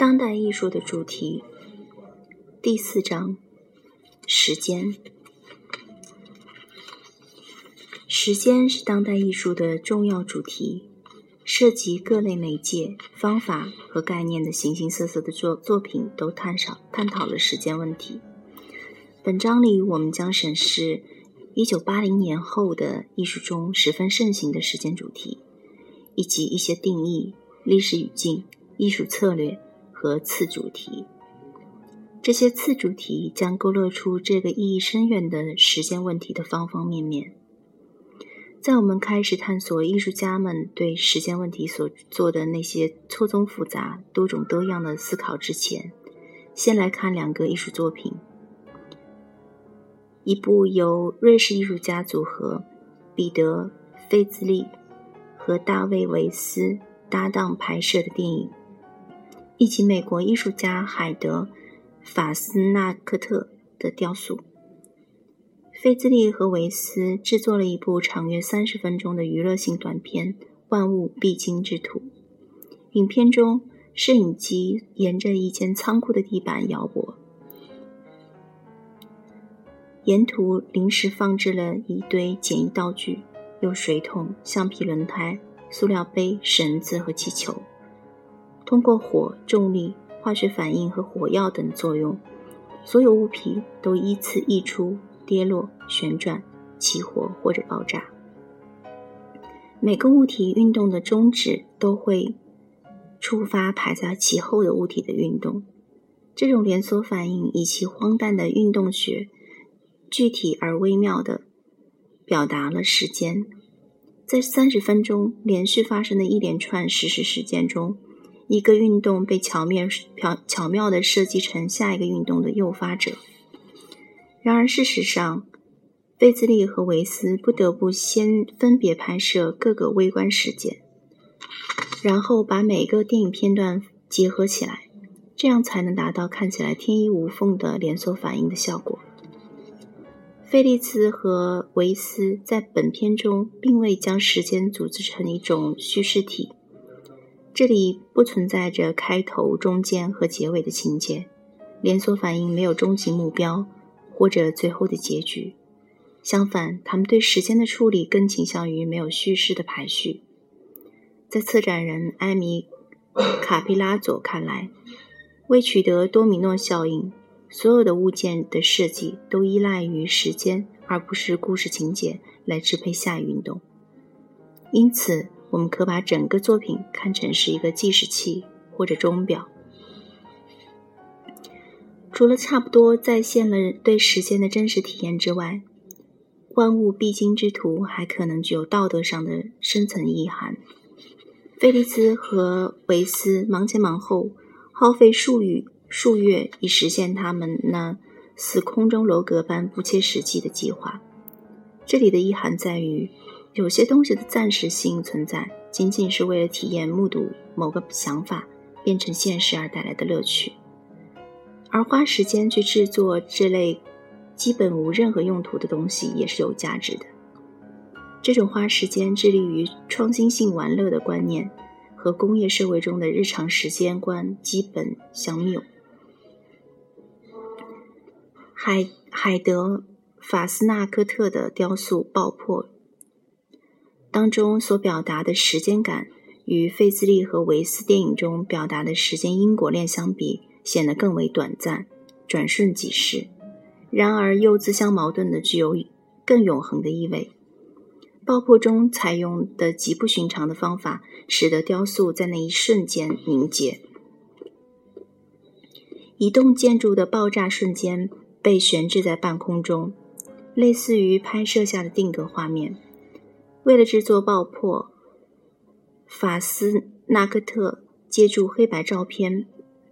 当代艺术的主题，第四章：时间。时间是当代艺术的重要主题，涉及各类媒介、方法和概念的形形色色的作作品都探讨探讨了时间问题。本章里，我们将审视一九八零年后的艺术中十分盛行的时间主题，以及一些定义、历史语境、艺术策略。和次主题，这些次主题将勾勒出这个意义深远的时间问题的方方面面。在我们开始探索艺术家们对时间问题所做的那些错综复杂、多种多样的思考之前，先来看两个艺术作品：一部由瑞士艺术家组合彼得·费兹利和大卫·维斯搭档拍摄的电影。以及美国艺术家海德·法斯纳克特的雕塑。费兹利和维斯制作了一部长约三十分钟的娱乐性短片《万物必经之途》。影片中，摄影机沿着一间仓库的地板摇拨，沿途临时放置了一堆简易道具，有水桶、橡皮轮胎、塑料杯、绳子和气球。通过火、重力、化学反应和火药等作用，所有物品都依次溢出、跌落、旋转、起火或者爆炸。每个物体运动的终止都会触发排在其后的物体的运动。这种连锁反应以其荒诞的运动学，具体而微妙地表达了时间。在三十分钟连续发生的一连串实时事件中。一个运动被巧妙、巧巧妙地设计成下一个运动的诱发者。然而，事实上，贝兹利和维斯不得不先分别拍摄各个微观事件，然后把每个电影片段结合起来，这样才能达到看起来天衣无缝的连锁反应的效果。菲利兹和维斯在本片中并未将时间组织成一种叙事体。这里不存在着开头、中间和结尾的情节，连锁反应没有终极目标或者最后的结局。相反，他们对时间的处理更倾向于没有叙事的排序。在策展人艾米·卡皮拉佐看来，为取得多米诺效应，所有的物件的设计都依赖于时间，而不是故事情节来支配下一运动。因此。我们可把整个作品看成是一个计时器或者钟表。除了差不多再现了对时间的真实体验之外，《万物必经之途》还可能具有道德上的深层意涵。菲利兹和维斯忙前忙后，耗费数月数月以实现他们那似空中楼阁般不切实际的计划。这里的意涵在于。有些东西的暂时性存在，仅仅是为了体验目睹某个想法变成现实而带来的乐趣，而花时间去制作这类基本无任何用途的东西也是有价值的。这种花时间致力于创新性玩乐的观念，和工业社会中的日常时间观基本相谬。海海德法斯纳科特的雕塑爆破。当中所表达的时间感，与费兹利和维斯电影中表达的时间因果链相比，显得更为短暂、转瞬即逝。然而又自相矛盾的具有更永恒的意味。爆破中采用的极不寻常的方法，使得雕塑在那一瞬间凝结。一栋建筑的爆炸瞬间被悬置在半空中，类似于拍摄下的定格画面。为了制作爆破，法斯纳克特借助黑白照片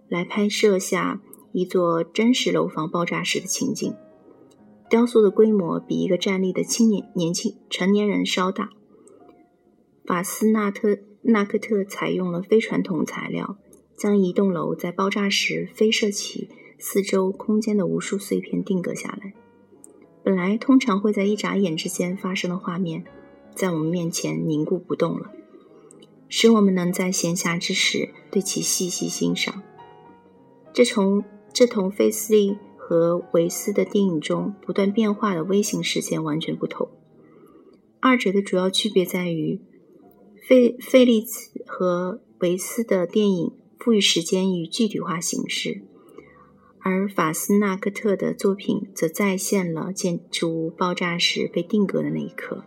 来拍摄下一座真实楼房爆炸时的情景。雕塑的规模比一个站立的青年年轻成年人稍大。法斯纳特纳克特采用了非传统材料，将一栋楼在爆炸时飞射起四周空间的无数碎片定格下来。本来通常会在一眨眼之间发生的画面。在我们面前凝固不动了，使我们能在闲暇之时对其细细欣赏。这从这同费斯利和维斯的电影中不断变化的微型事件完全不同。二者的主要区别在于，费费利茨和维斯的电影赋予时间以具体化形式，而法斯纳克特的作品则再现了建筑物爆炸时被定格的那一刻。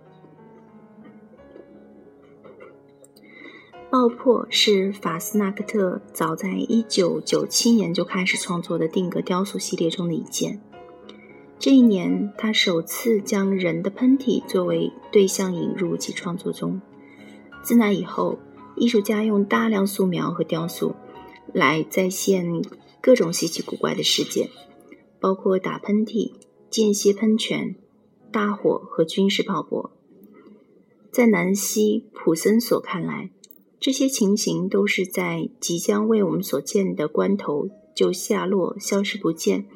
爆破是法斯纳克特早在1997年就开始创作的定格雕塑系列中的一件。这一年，他首次将人的喷嚏作为对象引入其创作中。自那以后，艺术家用大量素描和雕塑来再现各种稀奇古怪的事件，包括打喷嚏、间歇喷泉、大火和军事炮火。在南希·普森所看来，这些情形都是在即将为我们所见的关头就下落、消失不见，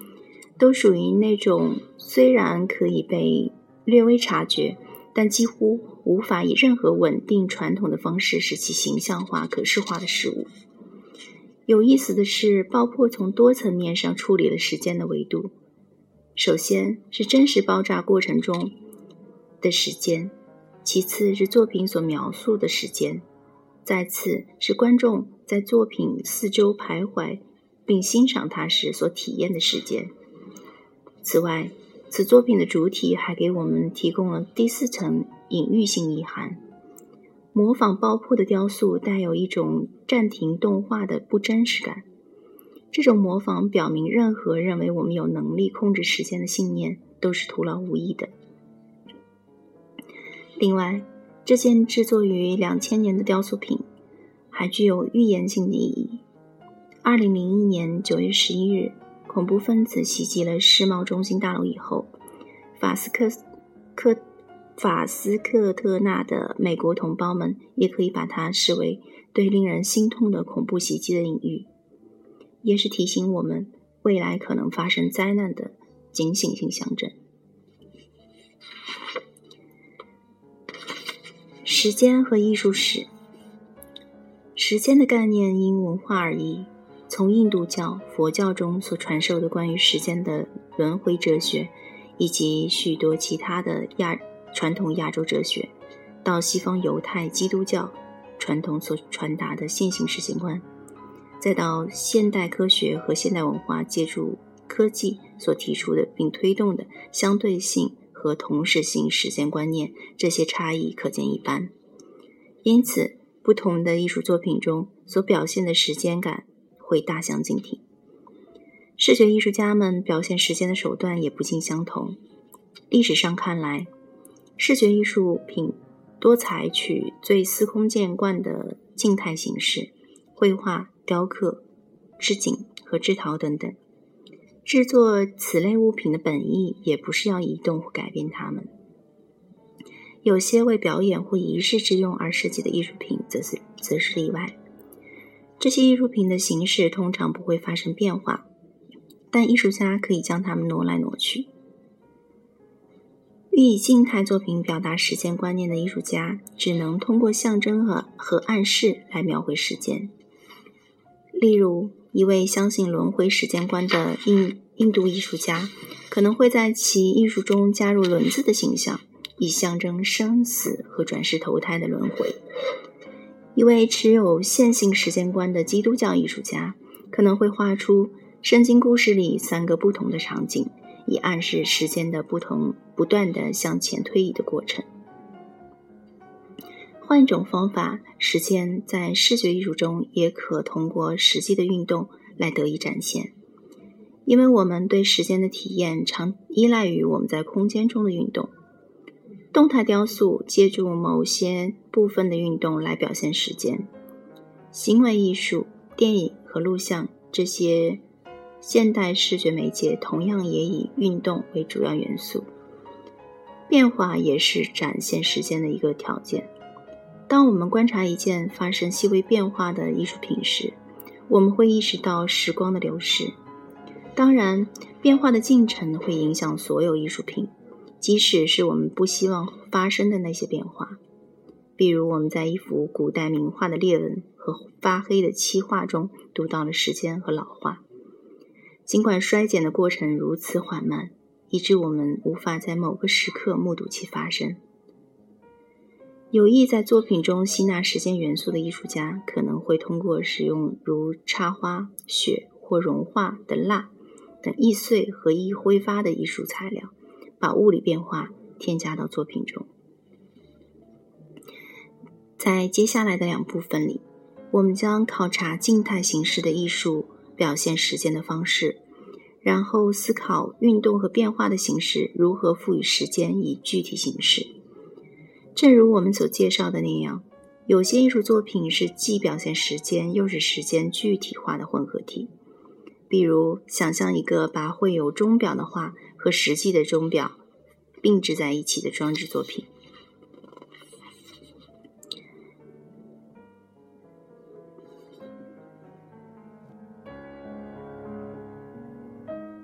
都属于那种虽然可以被略微察觉，但几乎无法以任何稳定传统的方式使其形象化、可视化的事物。有意思的是，爆破从多层面上处理了时间的维度：首先是真实爆炸过程中的时间，其次是作品所描述的时间。再次是观众在作品四周徘徊并欣赏它时所体验的时间。此外，此作品的主体还给我们提供了第四层隐喻性意涵。模仿爆破的雕塑带有一种暂停动画的不真实感。这种模仿表明，任何认为我们有能力控制时间的信念都是徒劳无益的。另外，这件制作于两千年的雕塑品，还具有预言性的意义。二零零一年九月十一日，恐怖分子袭击了世贸中心大楼以后，法斯克克法斯克特纳的美国同胞们也可以把它视为对令人心痛的恐怖袭击的隐喻，也是提醒我们未来可能发生灾难的警醒性象征。时间和艺术史。时间的概念因文化而异。从印度教、佛教中所传授的关于时间的轮回哲学，以及许多其他的亚传统亚洲哲学，到西方犹太、基督教传统所传达的线性时间观，再到现代科学和现代文化借助科技所提出的并推动的相对性。和同时性时间观念，这些差异可见一斑。因此，不同的艺术作品中所表现的时间感会大相径庭。视觉艺术家们表现时间的手段也不尽相同。历史上看来，视觉艺术品多采取最司空见惯的静态形式，绘画、雕刻、织锦和制陶等等。制作此类物品的本意也不是要移动或改变它们。有些为表演或仪式之用而设计的艺术品，则是则是例外。这些艺术品的形式通常不会发生变化，但艺术家可以将它们挪来挪去。欲以静态作品表达时间观念的艺术家，只能通过象征和和暗示来描绘时间。例如。一位相信轮回时间观的印印度艺术家，可能会在其艺术中加入轮子的形象，以象征生死和转世投胎的轮回。一位持有线性时间观的基督教艺术家，可能会画出圣经故事里三个不同的场景，以暗示时间的不同不断的向前推移的过程。换一种方法，时间在视觉艺术中也可通过实际的运动来得以展现。因为我们对时间的体验常依赖于我们在空间中的运动。动态雕塑借助某些部分的运动来表现时间。行为艺术、电影和录像这些现代视觉媒介同样也以运动为主要元素。变化也是展现时间的一个条件。当我们观察一件发生细微变化的艺术品时，我们会意识到时光的流逝。当然，变化的进程会影响所有艺术品，即使是我们不希望发生的那些变化。比如，我们在一幅古代名画的裂纹和发黑的漆画中读到了时间和老化。尽管衰减的过程如此缓慢，以致我们无法在某个时刻目睹其发生。有意在作品中吸纳时间元素的艺术家，可能会通过使用如插花、雪或融化的蜡等易碎和易挥发的艺术材料，把物理变化添加到作品中。在接下来的两部分里，我们将考察静态形式的艺术表现时间的方式，然后思考运动和变化的形式如何赋予时间以具体形式。正如我们所介绍的那样，有些艺术作品是既表现时间又是时间具体化的混合体。比如，想象一个把绘有钟表的画和实际的钟表并置在一起的装置作品。